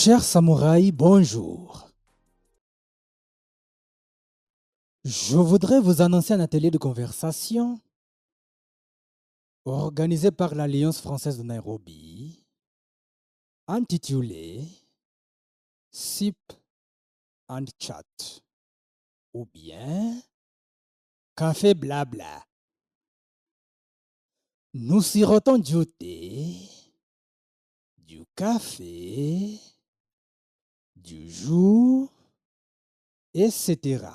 Chers samouraïs, bonjour. Je voudrais vous annoncer un atelier de conversation organisé par l'Alliance française de Nairobi, intitulé SIP and Chat ou bien Café Blabla. Nous sirotons du thé, du café, du jour, etc.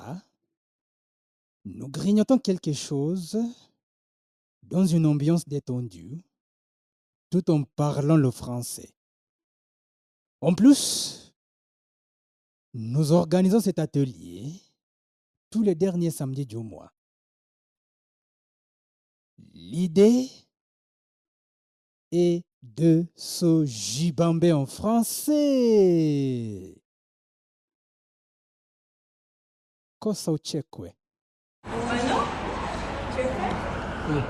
Nous grignotons quelque chose dans une ambiance détendue, tout en parlant le français. En plus, nous organisons cet atelier tous les derniers samedis du mois. L'idée est de se gibamber en français. Kosa uchekwe. Euh.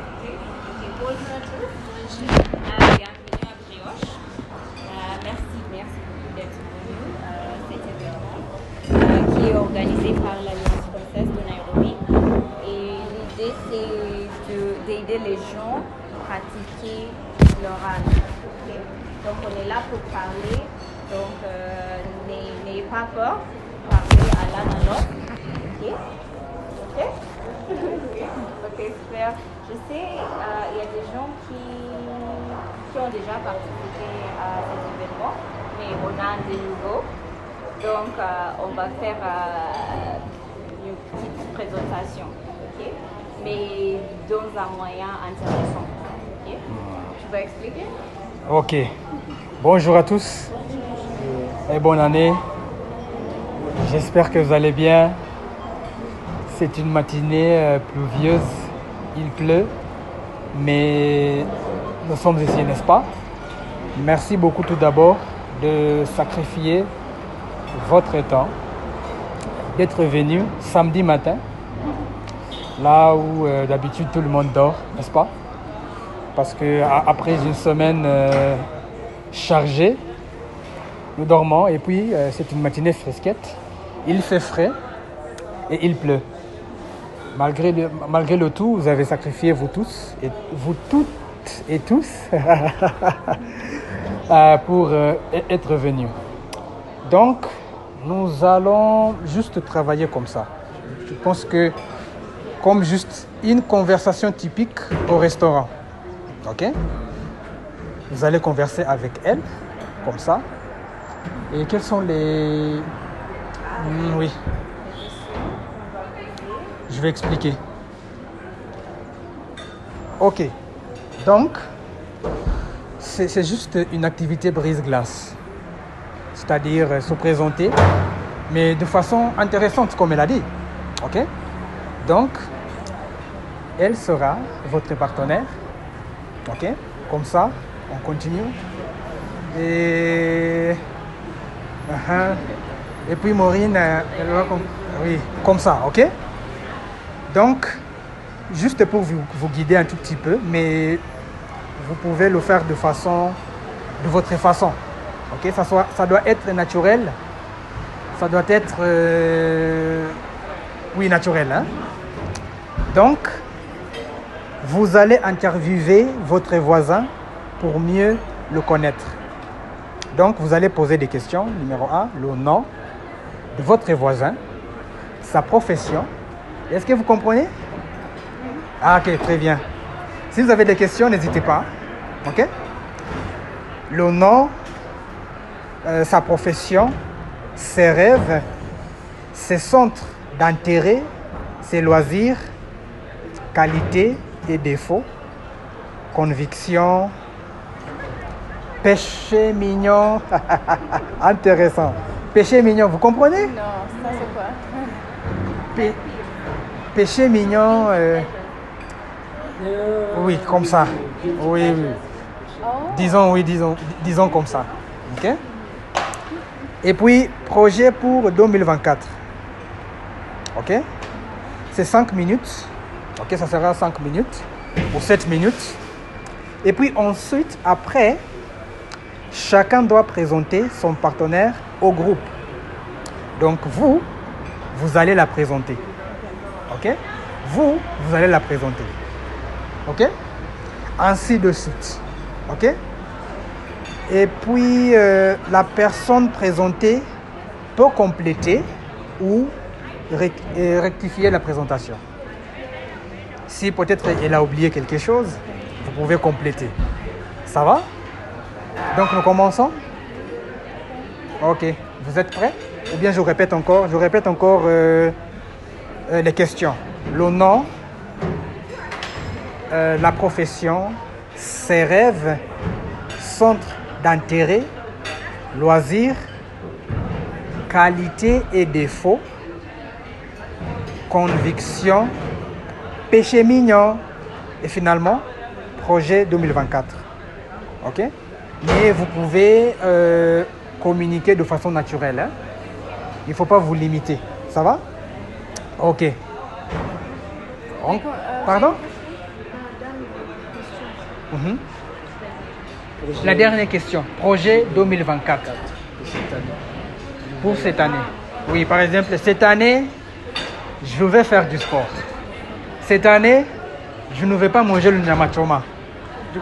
Euh, merci, merci beaucoup d'être venu à cet événement euh, qui est organisé par l'Alliance française de Nairobi. Et l'idée, c'est de- d'aider les gens à pratiquer Donc, on est là pour parler. Donc, euh, n'ayez pas peur. Parlez à l'un à l'autre. Ok? Ok? Ok. Je sais, euh, il y a des gens qui, qui ont déjà participé à cet événement, mais on a des nouveaux. Donc, euh, on va faire une petite présentation, Mais dans un moyen intéressant, ok? Ok. Bonjour à tous et bonne année. J'espère que vous allez bien. C'est une matinée euh, pluvieuse. Il pleut, mais nous sommes ici, n'est-ce pas? Merci beaucoup tout d'abord de sacrifier votre temps, d'être venu samedi matin, là où euh, d'habitude tout le monde dort, n'est-ce pas? Parce que après une semaine euh, chargée, nous dormons et puis euh, c'est une matinée fresquette. Il fait frais et il pleut. Malgré le, malgré le tout, vous avez sacrifié vous tous et vous toutes et tous euh, pour e- être venus. Donc, nous allons juste travailler comme ça. Je pense que comme juste une conversation typique au restaurant. Ok Vous allez converser avec elle, comme ça. Et quels sont les... Hmm, oui. Je vais expliquer. Ok. Donc, c'est juste une activité brise-glace. C'est-à-dire euh, se présenter, mais de façon intéressante, comme elle a dit. Ok Donc, elle sera votre partenaire. Ok Comme ça, on continue. Et. Uh-huh. Et puis Maureen, euh, elle va comme. Oui, comme ça, ok? Donc, juste pour vous, vous guider un tout petit peu, mais vous pouvez le faire de façon. de votre façon. Ok? Ça, soit, ça doit être naturel. Ça doit être. euh, oui, naturel. Hein? Donc, vous allez interviewer votre voisin pour mieux le connaître. Donc, vous allez poser des questions. Numéro 1, le nom de votre voisin, sa profession. Est-ce que vous comprenez? Ah, ok, très bien. Si vous avez des questions, n'hésitez pas. Ok? Le nom, euh, sa profession, ses rêves, ses centres d'intérêt, ses loisirs, qualités et défauts, convictions, péché mignon. Intéressant. Péché mignon, vous comprenez? Non, ça c'est quoi? Pé- péché mignon. euh, Oui, comme ça. Oui, oui. Oh, Disons, oui, disons, disons comme ça. OK? Et puis, projet pour 2024. OK? C'est 5 minutes. OK, ça sera 5 minutes ou 7 minutes. Et puis ensuite, après, chacun doit présenter son partenaire au groupe. Donc vous, vous allez la présenter. OK? Vous, vous allez la présenter. OK? Ainsi de suite. OK? Et puis, euh, la personne présentée peut compléter ou rectifier la présentation. Si peut-être elle a oublié quelque chose, vous pouvez compléter. Ça va? Donc nous commençons Ok. Vous êtes prêts? Ou bien je répète encore, je répète encore euh, euh, les questions. Le nom, euh, la profession, ses rêves, centre d'intérêt, loisirs, qualité et défauts, conviction, péché mignon et finalement projet 2024. Ok? Mais vous pouvez euh, communiquer de façon naturelle. hein. Il ne faut pas vous limiter. Ça va? Ok. On- Pardon? Mhm. La dernière question. Projet 2024 pour cette année. Oui, par exemple, cette année, je vais faire du sport. Cette année, je ne vais pas manger le nyamachoma.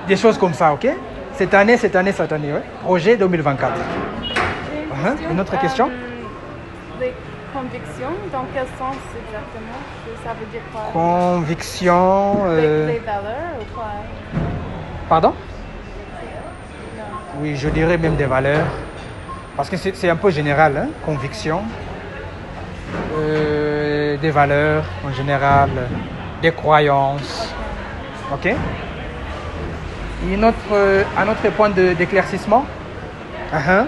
Des choses comme ça, ok? Cette année, cette année, cette année, ouais. Projet 2024. Uh-huh. Une autre question? Les convictions, dans quel sens exactement? Ça veut dire quoi? Conviction. Euh, les, valeurs ou quoi? Pardon? Oui, je dirais même des valeurs. Parce que c'est c'est un peu général, hein, conviction. Euh, des valeurs en général, des croyances. Ok? Une autre, euh, Un autre point d'éclaircissement? Uh-huh.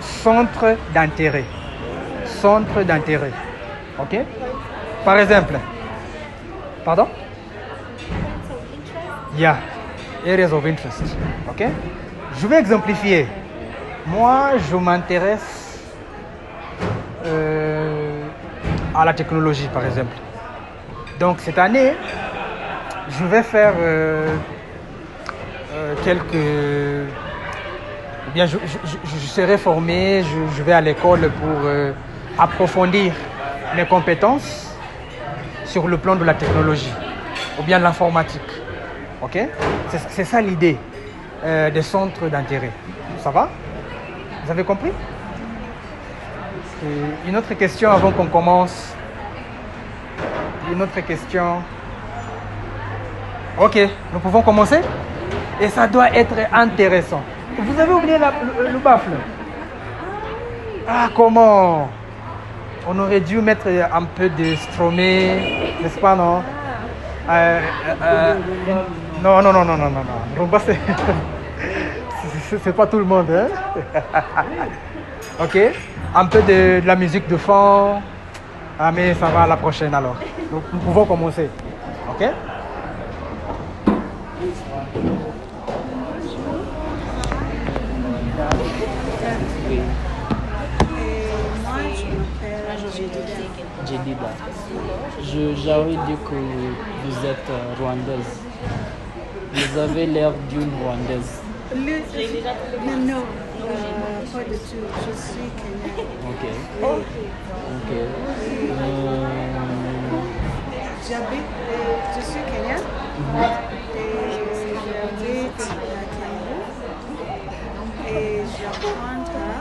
Centre d'intérêt. Centre d'intérêt. Ok? Par exemple, Pardon? Yeah, areas of interest. Ok? Je vais exemplifier. Moi, je m'intéresse à la technologie, par exemple. Donc, cette année, je vais faire euh, euh, quelques. Bien, je, serai formé, je, vais à l'école pour euh, approfondir mes compétences sur le plan de la technologie ou bien l'informatique. Ok? C'est ça l'idée des centres d'intérêt. Ça va? Vous avez compris? Une autre question avant qu'on commence. Une autre question. Ok, nous pouvons commencer? Et ça doit être intéressant. Vous avez oublié la- le, le baffle? Ah, comment? On aurait dû mettre un peu de Stromae, n'est-ce pas, non? Euh, euh, euh, Non, non, non, non, non, non, non. C'est- c'est pas tout le monde, hein? Ok Un peu de, de la musique de fond. Ah, mais ça va à la prochaine alors. Donc, nous pouvons commencer. Ok. Je- J'aurais dit que vous êtes euh, rwandaise. Vous avez l'air d'une rwandaise. Le- Non, non, euh, pas du tout. Je suis Kenyan. Ok. Ok. Euh, J'habite, euh, je suis Kenyan. Et j'habite à. Et j'apprends à,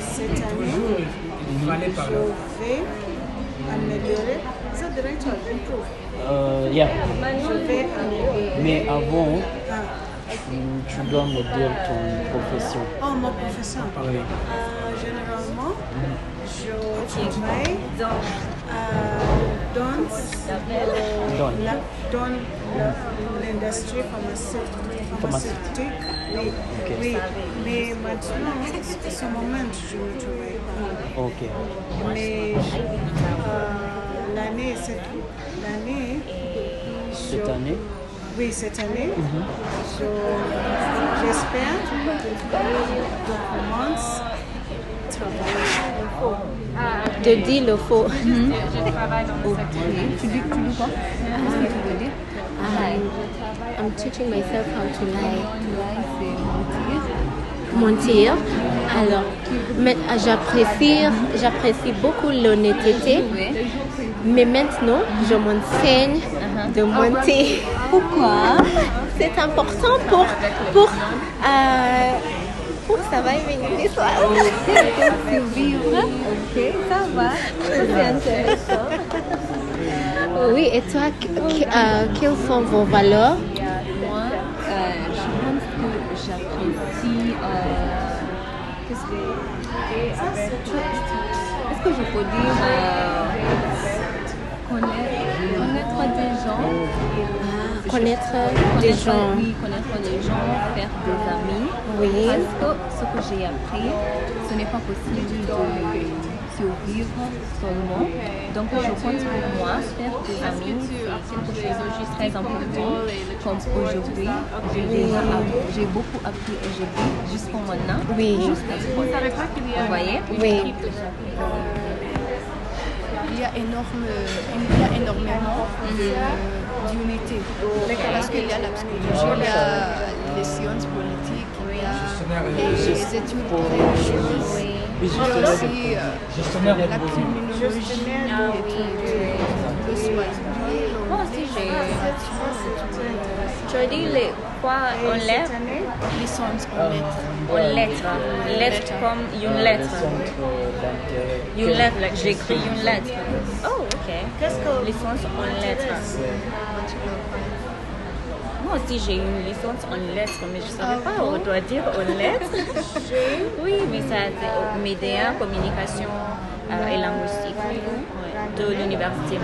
cette année, Il fallait je parler. vais améliorer. Is that the right word? Improve. euh, yeah. Je vais améliorer. Mais avant, Ah. tu, tu dois me dire ton profession. Oh, ma profession. Oui. Euh, généralement, je travaille Donc, euh, dans, Dans. dans l'industrie pharmaceutique. pharmaceutique. Oui, Ok. oui. Mais maintenant, en ce moment, je ne pas. Ok. Mais euh, l'année, cette l'année, Cette je- année, Oui, cette année. Je- J'espère que commence travailler. Je dis le faux. Je travaille dans le secteur. Tu dis, tu dis quoi? Qu'est-ce que tu veux dire? I'm teaching myself how to lie. Lie, c'est mentir. Mentir. Alors, mais j'apprécie, j'apprécie beaucoup l'honnêteté. Mais maintenant, je m'enseigne de mentir. Pourquoi? C'est important pour, pour, euh, pour ça va l'histoire. Survivre. Ok, ça va. C'est intéressant. Oui, et toi, que- que- euh, quelles sont vos valeurs? Moi, euh, je pense que j'apprécie. euh, Qu'est-ce que. Est-ce que je peux dire euh, connaître, connaître des gens Connaître des Connaître- gens. Oui, connaître des gens, faire des amis. Oui. Parce que ce que j'ai appris, ce n'est pas possible de survivre seulement. Donc je pense pour moi, faire des amis, c'est quelque chose de très important. Comme aujourd'hui, j'ai beaucoup appris et j'ai vu jusqu'au maintenant. Oui. Jusqu'à ce Vous ne savez pas qu'il y a Vous voyez? Oui. Il y a, énorme, il y a énormément d'unité. Parce qu'il y a la psychologie, il y a les sciences politiques, il y a les études religieuses, il y a aussi euh, la criminologie, le soin. Moi dit les quoi en lettres Les sciences en lettres. En lettres. Lettres comme une lettre. Une lettre, j'écris une lettre. Oh, ok. Qu'est-ce que licence en lettres Moi aussi, j'ai une licence en lettres, mais je ne savais pas, on doit dire en lettres. oui, mais ça, c'est média, communication euh, et linguistique de l'université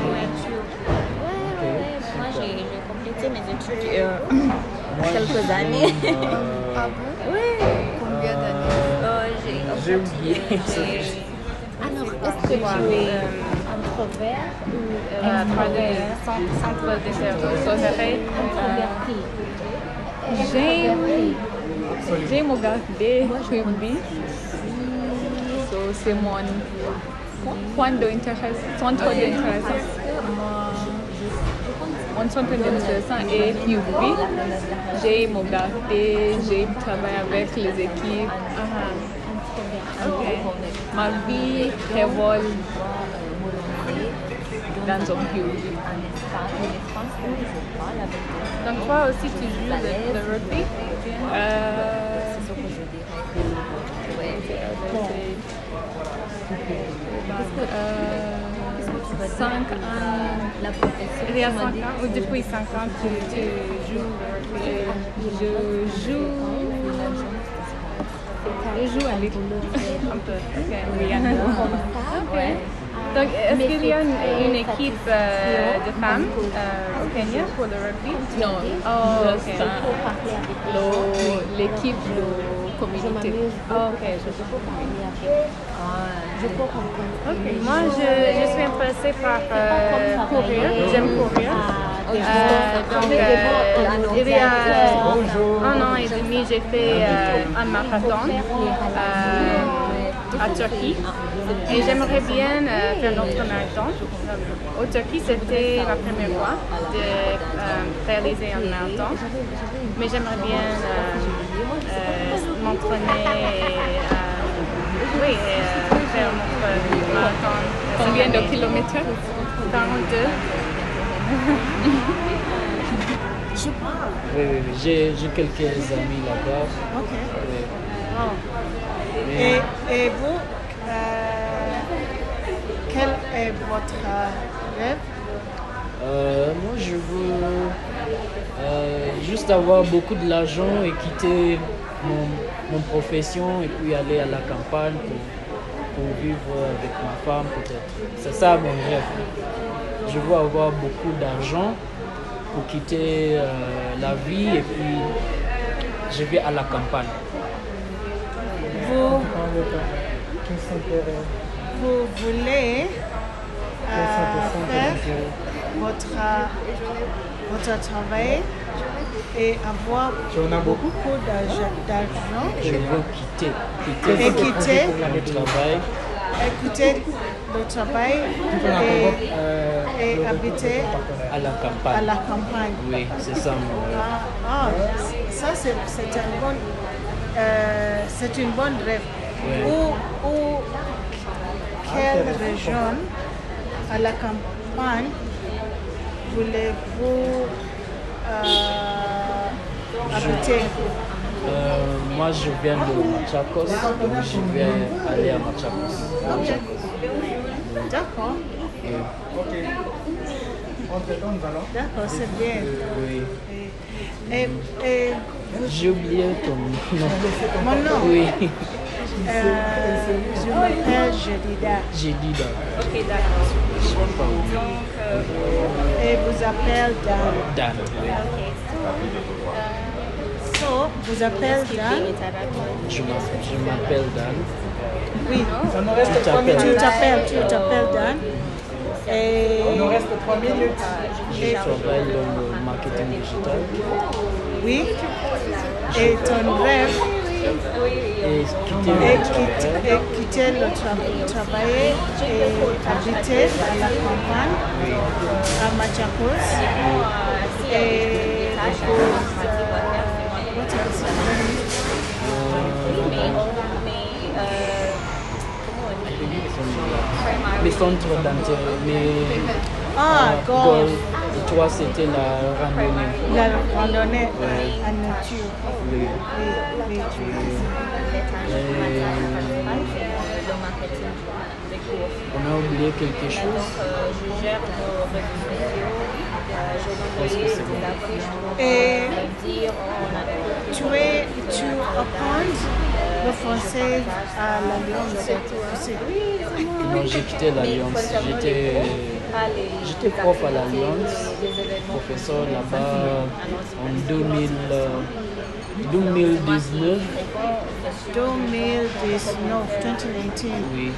j'ai complété mes études euh, quelques années. Ah bon? Oui. Combien d'années? Euh, j'ai oublié. Alors, est-ce que tu es introvert ou euh, par le centre, centre de introverti J'aime j'aime regarder. So, c'est mon point d'intérêt, centre d'intérêt. Mon centre d'intérêt est rugby. J'aime regarder, j'aime travailler avec les équipes. Ma vie dans un. Donc toi aussi tu joues le, rugby cinq ans, la profession. Il y a 5 ans ou depuis 5 ans joues le rugby Je joue. Je joue à l'école. un peu. Ok, oui, un peu. Ok. Donc est-ce qu'il y a une, une équipe euh, de femmes euh, au Kenya pour le rugby? Non, Oh, juste ok. un- le- l'équipe de communauté. Oh, ok, je Je peux comprendre. Moi, je, je suis intéressée par euh, courir. J'aime courir. Euh, donc, euh, il y a un an et demi, j'ai fait euh, un marathon euh, à Turquie. Et j'aimerais bien euh, faire notre marathon. Au Turquie, c'était ma première fois de euh, réaliser un marathon. Mais j'aimerais bien euh, euh, m'entraîner et, euh, oui, et, euh, faire notre marathon. Combien de kilomètres? 42. Oui, oui, oui. J'ai j'ai quelques amis là-bas. Oui. Et, et vous, euh, quel est votre rêve? Euh, moi, je veux euh, juste avoir beaucoup de l'argent et quitter mon, mon profession et puis aller à la campagne pour, pour vivre avec ma femme peut-être. C'est ça mon rêve. Je veux avoir beaucoup d'argent pour quitter euh, la vie et puis je vais à la campagne. vous, vous voulez euh, faire votre, votre travail? Et avoir Tu en as beaucoup beaucoup d'argent. Je veux quitter, quitter Et quitter. le travail. écouter le travail et, Euh, et habiter à la à campagne. la campagne. Oui, c'est ça mon. Ah, ah, ça c'est un bon, euh, c'est une bonne rêve. Ouais. Où, où, quelle région à la campagne voulez-vous euh, Euh, moi, je viens de Machakos, donc je vais aller à Machakos. D'accord, Ok. D'accord, c'est bien. oui. Et, et J'ai oublié ton nom. mon nom, Oui, euh, je m'appelle Jedida dans. Ok, d'accord. Donc, euh, et vous appelle Dan. Dan. oui. Vous appelle Dan. Je m'appelle Dan. Oui, Ça nous reste Tu 3 t'appelles. tu t'appelles, Dan. Et, Il nous reste 3 minutes. Je travaille dans le marketing digital. oui, et ton rêve Et quitter est mon quitter, le tra- travail et habiter à la campagne, à Machakos. Et vous, euh, what else? Les centres d'intérêt, mais Ah, golf, golf. Et toi, c'était la randonnée. la randonnée en nature. Oui. Oui, oui. Et on a oublié quelque chose. euh, je gère nos réseaux sociaux. Euh, je vais dire tu, es, tu apprends le français à l'Alliance. Non, j'ai quitté l'Alliance. J'étais, j'étais prof à l'Alliance, professeur là-bas en 2000, euh, 2019. 2019, 2019. Oui.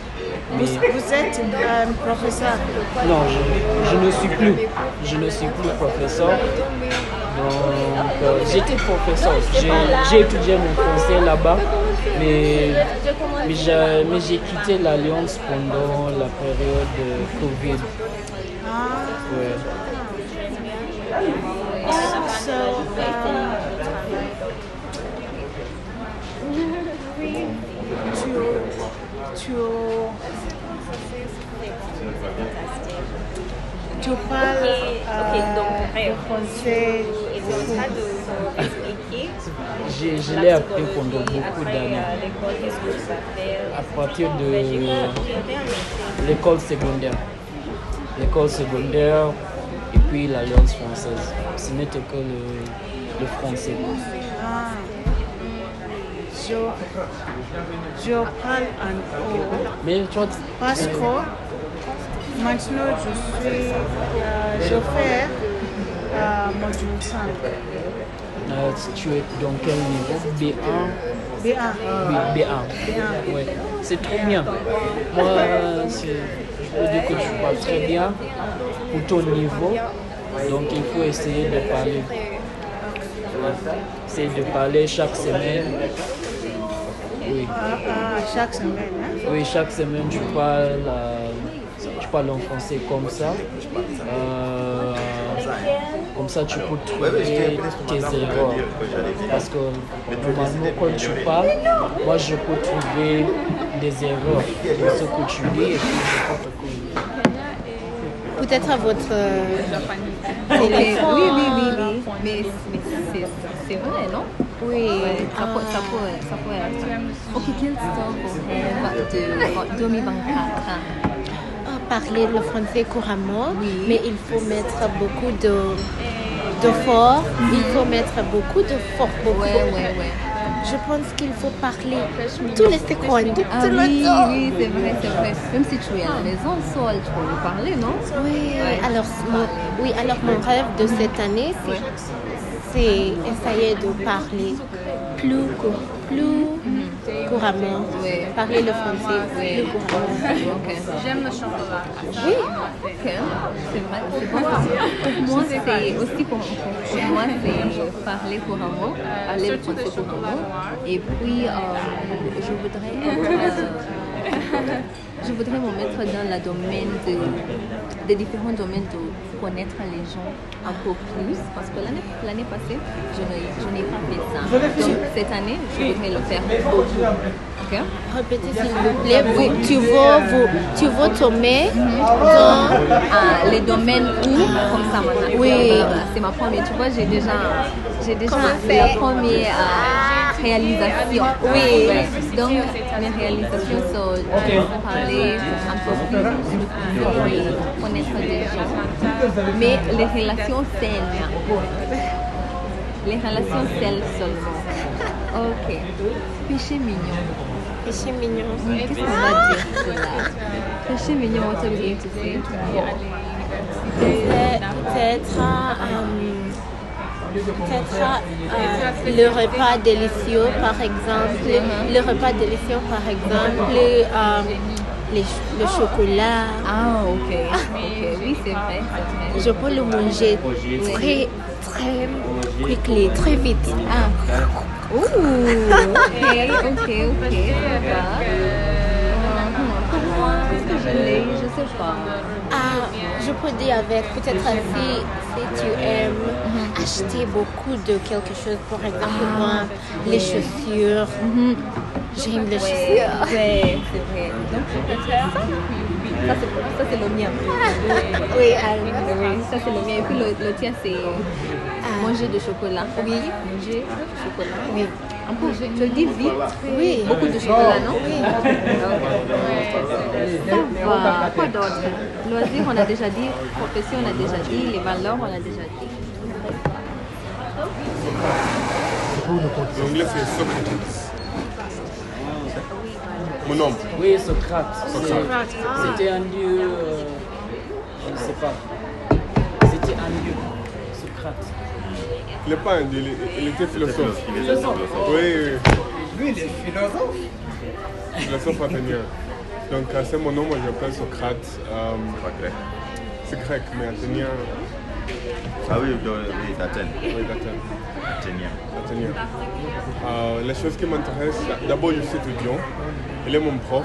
Vous, Mais vous êtes un professeur? non, je, je ne suis plus. Je ne suis plus professeur. Donc, euh, j'étais professeur. J'ai étudié mon français là-bas, mais, mais j'ai, mais j'ai quitté l'Alliance pendant la période de Covid. Ah, Ouais. so, uh, tu, tu, tu parles euh, français. Je l'ai appris pendant beaucoup d'années. À partir de l'école secondaire. L'école secondaire et puis l'Alliance française. Ce n'était que le, le français. Ah, je, je parle en haut. Parce que maintenant je suis, euh, je fais euh, module 5, euh, tu es dans quel niveau? B1 B1. Oui, B1. Ouais. C'est trop bien. Moi, c'est- je veux dire que tu parles très bien pour ton niveau. Donc il faut essayer de parler. Essayer de parler chaque semaine. Oui. Ah, ah, chaque semaine. hein? Oui, chaque semaine tu parles, euh, tu parles en français comme ça. Euh, comme ça tu peux trouver tes erreurs. Parce que normalement quand tu parles, moi je peux trouver des erreurs dans ce que tu dis et puis je peux te corriger. Peut-être à votre euh, Ok, Oui, téléphone. oui, oui, oui. Mais, mais c'est, vrai, non? Oui. ça, peut, ça, peut, ça peut être. Ok, quel sort pour rêve de 2024 Ah, Parler le français couramment, Oui. mais il faut mettre beaucoup de d'efforts. Il faut mettre beaucoup d'efforts. Beaucoup. Ouais, ouais, ouais. Je pense qu'il faut parler tous les secondes. Ah tout le oui, temps. oui, c'est vrai, c'est vrai. Même si tu es à la maison, seul, tu peux lui parler, non? Oui, alors, mon, oui, alors mon rêve de cette année, c'est essayer de parler plus, plus couramment. Parler le français plus couramment. J'aime le chocolat. Oui, ok. C'est vrai. Pour moi, c'est aussi pour, pour moi, c'est parler couramment, parler le français couramment. Et puis, euh, je voudrais être, euh, je voudrais me mettre dans le domaine de, des différents domaines de connaître les gens un peu plus. Parce que l'année, l'année passée, je n'ai, je n'ai pas fait ça. Donc, cette année, je voudrais le faire beaucoup. Ok? Répétez s'il vous plaît. Vous- tu, veux, vous, tu veux tomber dans... Ah, les domaines où, comme ça maintenant. Oui. C'est ma première. Tu vois, j'ai déjà, j'ai déjà Comment la première euh, réalisation. Oui. Ouais. Donc, mes réalisations sont de parler un peu plus et connaître des gens. Mais les relations saines. Les relations saines seulement. Ok. Péché mignon. Péché mignon. Qu'est-ce qu'on va dire de là? Péché mignon, what are we going to say? Peut- Peut-être euh, peut-être euh, le repas délicieux, par exemple. Le repas délicieux, par exemple. euh, les le chocolat. Ah, ok. Ok, oui, c'est vrai. Je peux le manger très, très quickly, très vite. Ah. Ouh, ok, ok, ok, va. Euh, qu'est-ce que je l'ai Je sais pas. Ah, je peux dire avec peut-être si, si tu aimes acheter beaucoup de quelque chose, par exemple moi, les chaussures. J'aime les chaussures. ouais, c'est vrai. Donc, je peux faire ça? Ça, c'est, ça, c'est le mien. Oui, alors. Oui, ça, c'est le mien. Et puis, le, le tien, c'est manger du chocolat. Oui, manger du chocolat. Oui. Un peu, je le dis vite. Oui. Beaucoup de chocolat, non? Oui. Ça va. Quoi d'autre? Loisir, on a déjà dit. Profession, on a déjà dit. Les valeurs, on a déjà dit. L'anglais c'est Socrates. Mon nom. Oui, Socrate. Socrate. C'est- C'était un dieu. euh, je ne sais pas. C'était un dieu. Socrate. Il n'est pas un dieu, il, il était philosophe. Philosophe. Oui, oui. Lui, il est philosophe. Philosophe athénien. Donc c'est mon nom, moi j'appelle Socrate. Euh, c'est grec, mais athénien. Ah oui, oui, d'Athènes. Oui, d'Athènes. Athénien. Athénien. Euh, les choses qui m'intéressent, d'abord je suis étudiant. Il est mon prof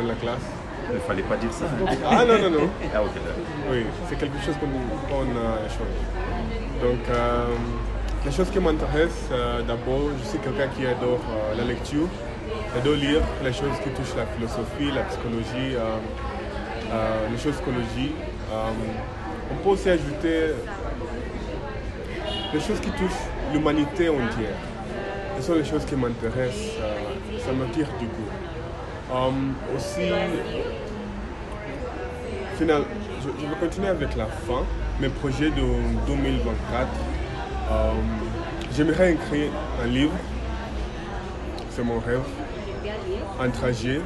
de la classe. Il ne fallait pas dire ça. hein. Ah non, non, non. Ah ok, d'accord. Oui, c'est quelque chose qu'on qu'on euh, échange. Donc, euh, les choses qui m'intéressent, euh, d'abord, je suis quelqu'un qui adore euh, la lecture, j'adore lire les choses qui touchent la philosophie, la psychologie, euh, euh, les choses psychologiques. Euh, on peut aussi ajouter les choses qui touchent l'humanité entière. Ce sont les choses qui m'intéressent, euh, ça me tire du goût. Euh, aussi, final, je, vais continuer avec la fin. Mes projets de 2024. Euh, J'aimerais écrire un livre. C'est mon rêve. Un trajet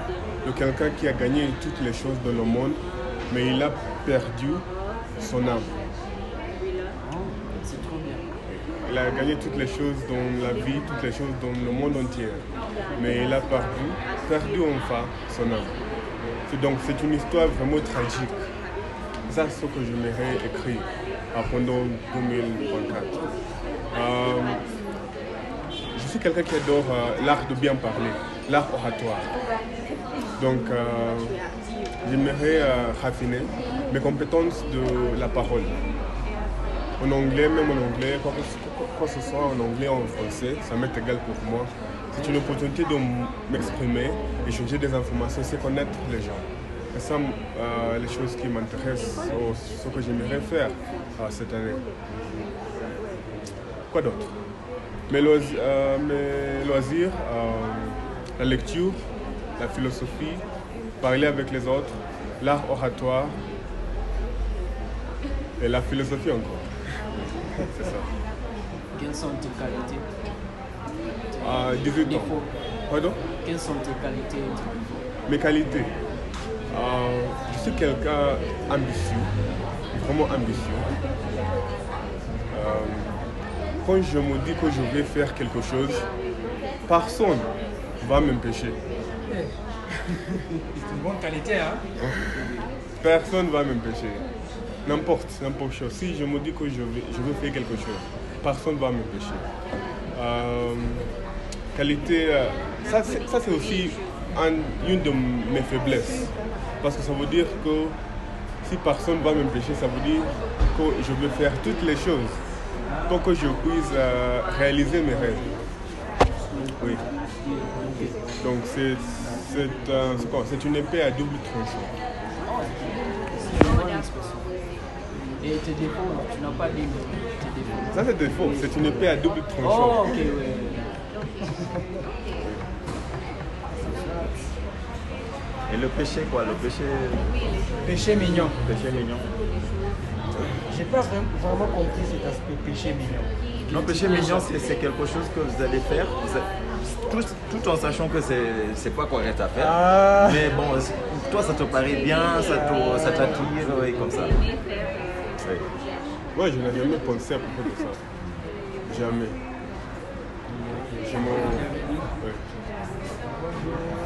de quelqu'un qui a gagné toutes les choses dans le monde, mais il a perdu son âme. Il a gagné toutes les choses dans la vie, toutes les choses dans le monde entier. Mais il a perdu, perdu enfin son âme. Donc c'est une histoire vraiment tragique. C'est ce que j'aimerais écrire pendant 2024. Euh, je suis quelqu'un qui adore euh, l'art de bien parler, l'art oratoire. Donc euh, j'aimerais euh, raffiner mes compétences de la parole en anglais, même en anglais, quoi que, ce- soit en anglais ou en français, ça m'est égal pour moi. C'est une opportunité de m'exprimer, échanger des informations, c'est connaître les gens. C'est ça les choses qui m'intéressent, ce que j'aimerais faire cette année. Quoi d'autre? Mes, euh, mes loisirs, euh, la lecture, la philosophie, parler avec les autres, l'art oratoire et la philosophie encore. C'est ça. Quelles sont tes qualités? À 18 ans. Pardon? Quelles sont tes qualités Mes qualités. Euh, je suis quelqu'un ambitieux, vraiment ambitieux. Euh, quand je me dis que je vais faire quelque chose, personne va m'empêcher. C'est une bonne qualité, hein Personne va m'empêcher. N'importe, n'importe chose. Si je me dis que je veux, je veux faire quelque chose, personne ne va m'empêcher. Euh, qualité, euh, ça c'est ça, c'est aussi un- une de mes faiblesses. Parce que ça veut dire que si personne ne va m'empêcher, ça veut dire que je veux faire toutes les choses pour que je puisse euh, réaliser mes rêves. Oui. Donc c'est c'est, euh, c'est quoi? C'est une épée à double tranchant. Et tes défauts, tu n'as pas dit tes défauts. Ça c'est défaut, c'est une épée à double tranchant. Oh, ok, ouais. Et le péché, quoi? Le péché. Péché mignon. Péché mignon. J'ai pas vraiment, vraiment compris cet aspect péché mignon. Non, péché mignon, c'est c'est quelque chose que vous allez faire, vous allez- tout, tout en sachant que c'est c'est pas correct à faire. Ah. Mais bon, toi, ça te paraît bien, ça te- ça t'attire, oui, comme ça. Oui. Moi, je n'ai jamais pensé à propos de ça. Jamais. Je, ouais.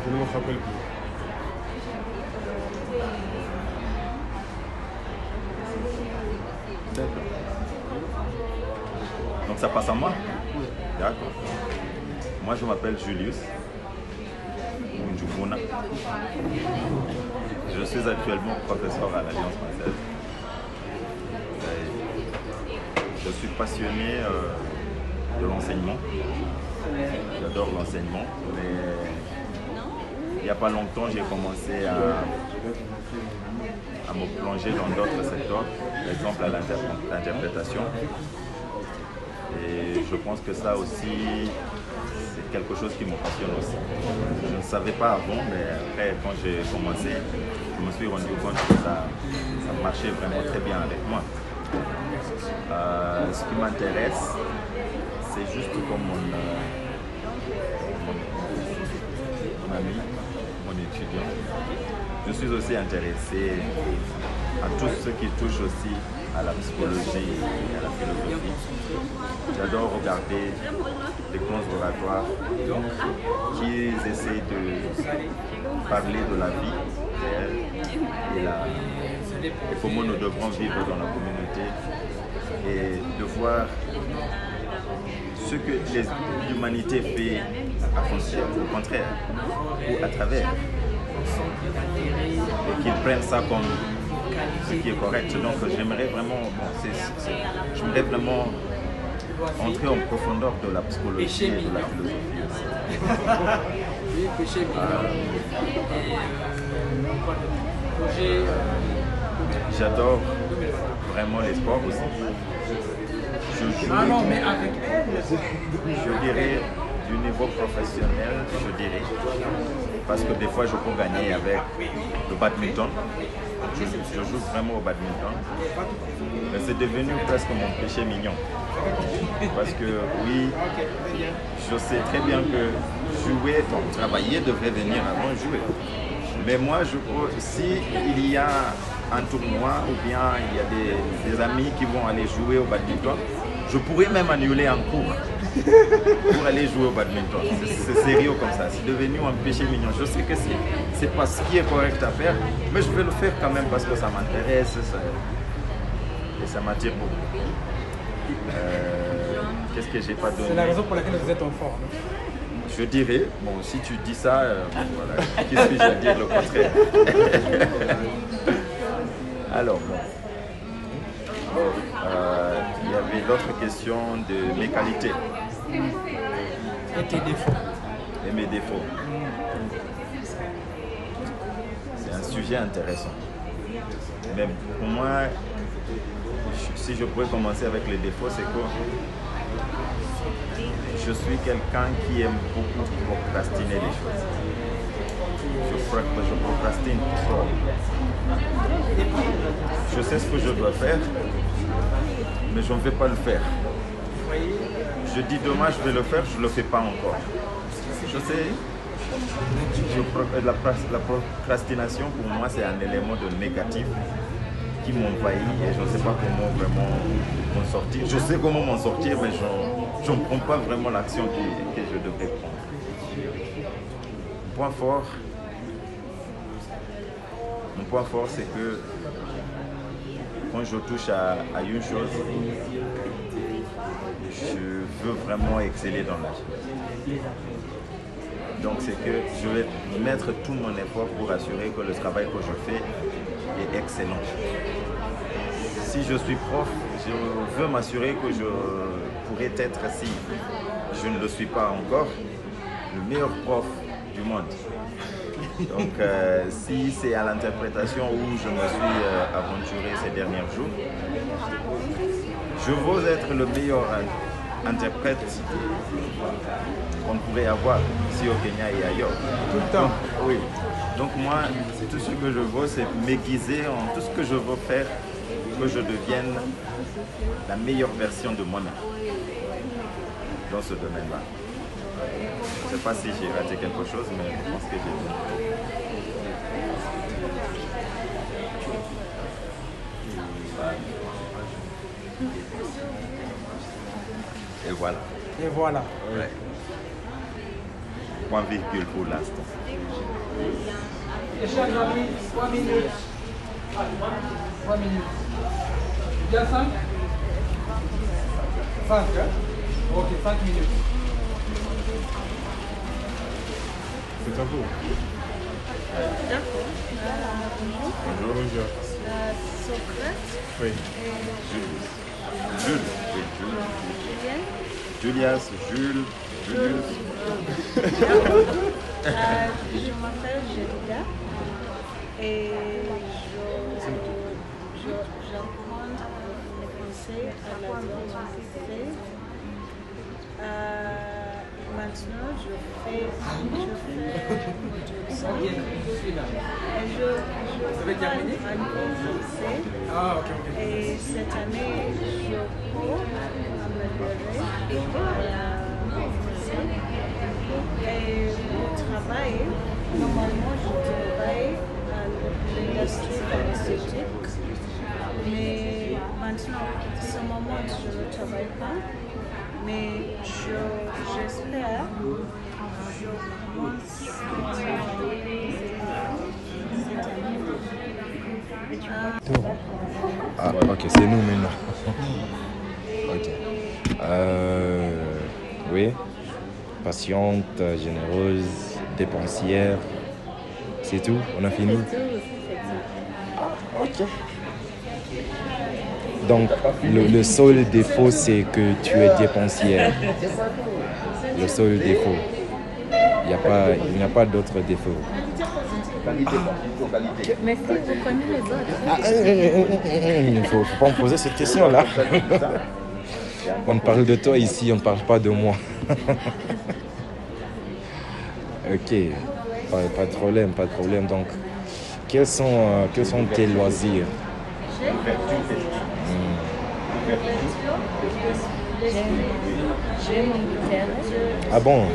je ne me rappelle plus. D'accord. Donc ça passe à moi? D'accord. Moi, je m'appelle Julius. Je suis actuellement professeur à l'Alliance française. Et Je suis passionné euh, de l'enseignement. J'adore l'enseignement, mais il n'y a pas longtemps, j'ai commencé à, à me plonger dans d'autres secteurs, par exemple à l'inter- l'interprétation. Et je pense que ça aussi, c'est quelque chose qui me passionne aussi. Je ne savais pas avant, mais après, quand j'ai commencé, je me suis rendu compte que ça, ça marchait vraiment très bien avec moi. Euh, ce qui m'intéresse, c'est juste comme euh, mon ami, mon étudiant. Je suis aussi intéressé à tout ce qui touche aussi à la psychologie et à la philosophie. J'adore regarder les grands oratoires qui essaient de parler de la vie réelle et, la, et comment nous devrons vivre dans la communauté et de voir ce que l'humanité fait à au contraire, ou à travers, qu'ils prennent ça comme ce qui est correct. Donc j'aimerais vraiment, bon, vraiment entrer en profondeur de la psychologie et de la philosophie aussi. Oui, péché. Et euh, euh, J'adore vraiment les sports aussi. Je joue, Ah non, mais avec elle, je dirais, du niveau professionnel, je dirais. Parce que des fois, je peux gagner avec le badminton. Je, je joue vraiment au badminton. Mais c'est devenu presque mon péché mignon. Parce que oui, je sais très bien que jouer, travailler devrait venir avant jouer. Mais moi, je crois, si il y a un tournoi ou bien il y a des amis qui vont aller jouer au badminton, je pourrais même annuler un cours pour aller jouer au badminton. C'est- sérieux comme ça. C'est devenu un péché mignon. Je sais que c'est pas ce qui est correct à faire, mais je vais le faire quand même parce que ça m'intéresse ça- et ça m'attire beaucoup. Euh, Qu'est-ce que j'ai pas donné? C'est la raison pour laquelle vous êtes en forme. je dirais, bon, si tu dis ça, euh, voilà, qui suis-je à dire le contraire? Alors. Bon, euh, l'autre question de mes qualités Et tes défauts. et mes défauts. C'est un sujet intéressant. Mais pour moi, si je pourrais commencer avec les défauts, c'est que je suis quelqu'un qui aime beaucoup procrastiner les choses. Je, je procrastine trop. Je sais ce que je dois faire, mais je ne vais pas le faire. Je dis demain je vais le faire, je ne le fais pas encore. Je sais, je la procrastination pour moi c'est un élément de négatif qui m'envahit et je ne sais pas comment vraiment m'en sortir. Je sais comment m'en sortir, mais je ne prends pas vraiment l'action que, que je devrais prendre. point fort, mon point fort, c'est que quand je touche à, une chose, je veux vraiment exceller dans la chose. Donc c'est que je vais mettre tout mon effort pour assurer que le travail que je fais est excellent. Si je suis prof, je veux m'assurer que je pourrais être, si je ne le suis pas encore, le meilleur prof du monde. Donc euh, si c'est à l'interprétation où je me suis euh, aventuré ces derniers jours, je veux être le meilleur interprète qu'on pourrait avoir ici au Kenya et ailleurs. Tout le temps. Oui. Donc moi, tout ce que je veux, c'est m'aiguiser en tout ce que je veux faire, que je devienne la meilleure version de moi-même dans ce domaine-là. Je ne sais pas si j'ai raté quelque chose, mais je pense que j'ai Et voilà. Et voilà. Ouais. Point virgule pour l'instant. Et chers amis, 3 minutes. 3 minutes. Bien 5 5, hein? Ok, 5 minutes. À vous. D'accord. Bonjour. Bonjour. Socrate Oui. Jules. Jules. Julias, Jules, Julius. Euh, je m'appelle Jelida et je, je, j'apprends le français à la université. Maintenant, je fais, je fais module 5 et je, je parle un peu français. Ah, ok, ok. Et cette année, je cours améliorer français. Et au travail, normalement, je travaille à l'industrie pharmaceutique. Mais maintenant, ce moment, je ne travaille pas. Mais je- j'espère je commence année. Ah, ok, c'est nous maintenant. ok. Euh, oui, patiente, généreuse, dépensière. C'est tout? On a fini? Ok. Donc, le, le seul défaut, c'est que tu es dépensière. Le seul défaut. Il n'y a pas, il n'y a pas d'autre défaut. Mais si vous connaissez les autres. Ah, Il ne faut, faut pas me poser cette question-là. On parle de toi ici, on ne parle pas de moi. ok, pas, pas de problème, pas de problème. Donc, quels sont, euh, quels sont tes loisirs? Ah bon?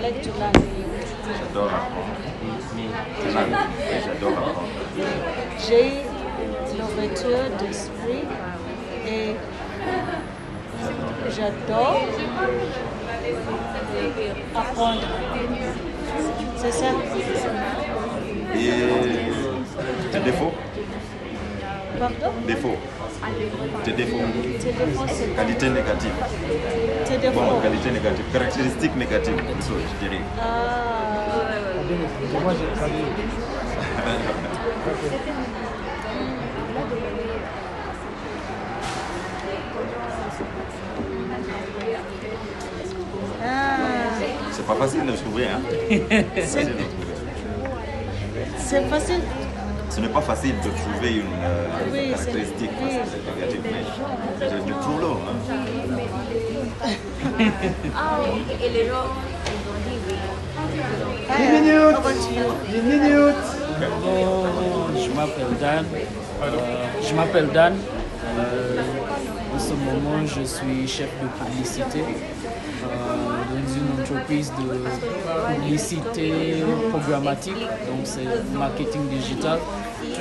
La J'adore apprendre. J'adore apprendre. J'ai l'ouverture d'esprit et j'adore apprendre. C'est ça Et tes défauts? Pardon Défauts. Tes défauts. Tes défauts, c'est Qualité négative. Tes défauts. Bon, qualité négative. Caractéristiques négatives, plutôt, je dirais. Ah, Moi, j'ai ah, C'est pas facile de trouver, hein C'est facile Ce n'est pas facile de trouver une euh, Oui, caractéristique négative, mais je le trouve long. Hein. Oui, et les gens, ils ont dit oui. 10 minutes 10 minutes Bonjour, je m'appelle Dan. Euh, je m'appelle Dan. Euh, en ce moment, je suis chef de publicité euh, dans une entreprise de publicité programmatique. Donc, c'est marketing digital.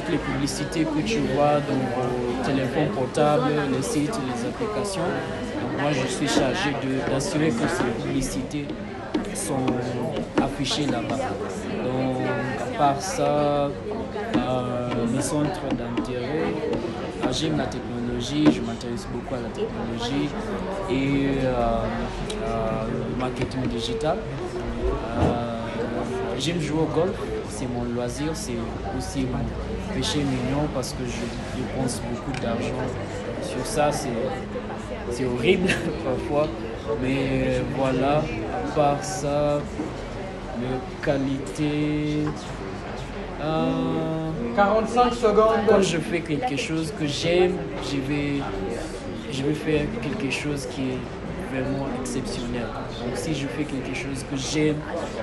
Toutes les publicités que tu vois dans vos téléphones portables, les sites, les applications. Moi je suis chargé d'assurer que ces publicités sont affichées là-bas. Donc, à part ça, euh, mes centres d'intérêt, euh, j'aime la technologie, je m'intéresse beaucoup à la technologie et euh, euh, le marketing digital. Euh, J'aime jouer au golf, c'est mon loisir, c'est aussi mon péché mignon parce que je dépense beaucoup d'argent sur ça, c'est horrible parfois, mais voilà, à part ça, les qualités. euh, 45 secondes. Quand je fais quelque chose que j'aime, je vais, je vais faire quelque chose qui est vraiment exceptionnel. Donc si je fais quelque chose que j'aime,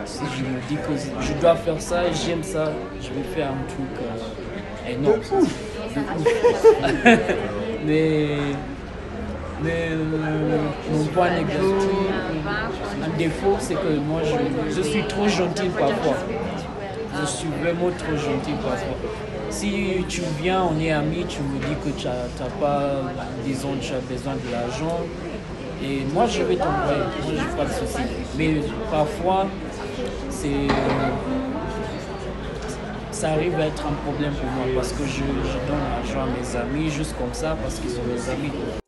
si je me dis que je dois faire ça j'aime ça, je vais faire un truc euh, énorme. De ouf. mais mais euh, mon point négatif, un défaut, c'est que moi je, je suis trop gentil parfois. Je suis vraiment trop gentil parfois. Si tu viens, on est amis, tu me dis que tu n'as pas, disons, tu as besoin de l'argent, et moi je vais t'envoyer, moi j'ai pas de souci. Mais parfois, c'est. Ça arrive à être un problème pour moi parce que je, je donne l'argent à mes amis juste comme ça parce qu'ils sont mes amis.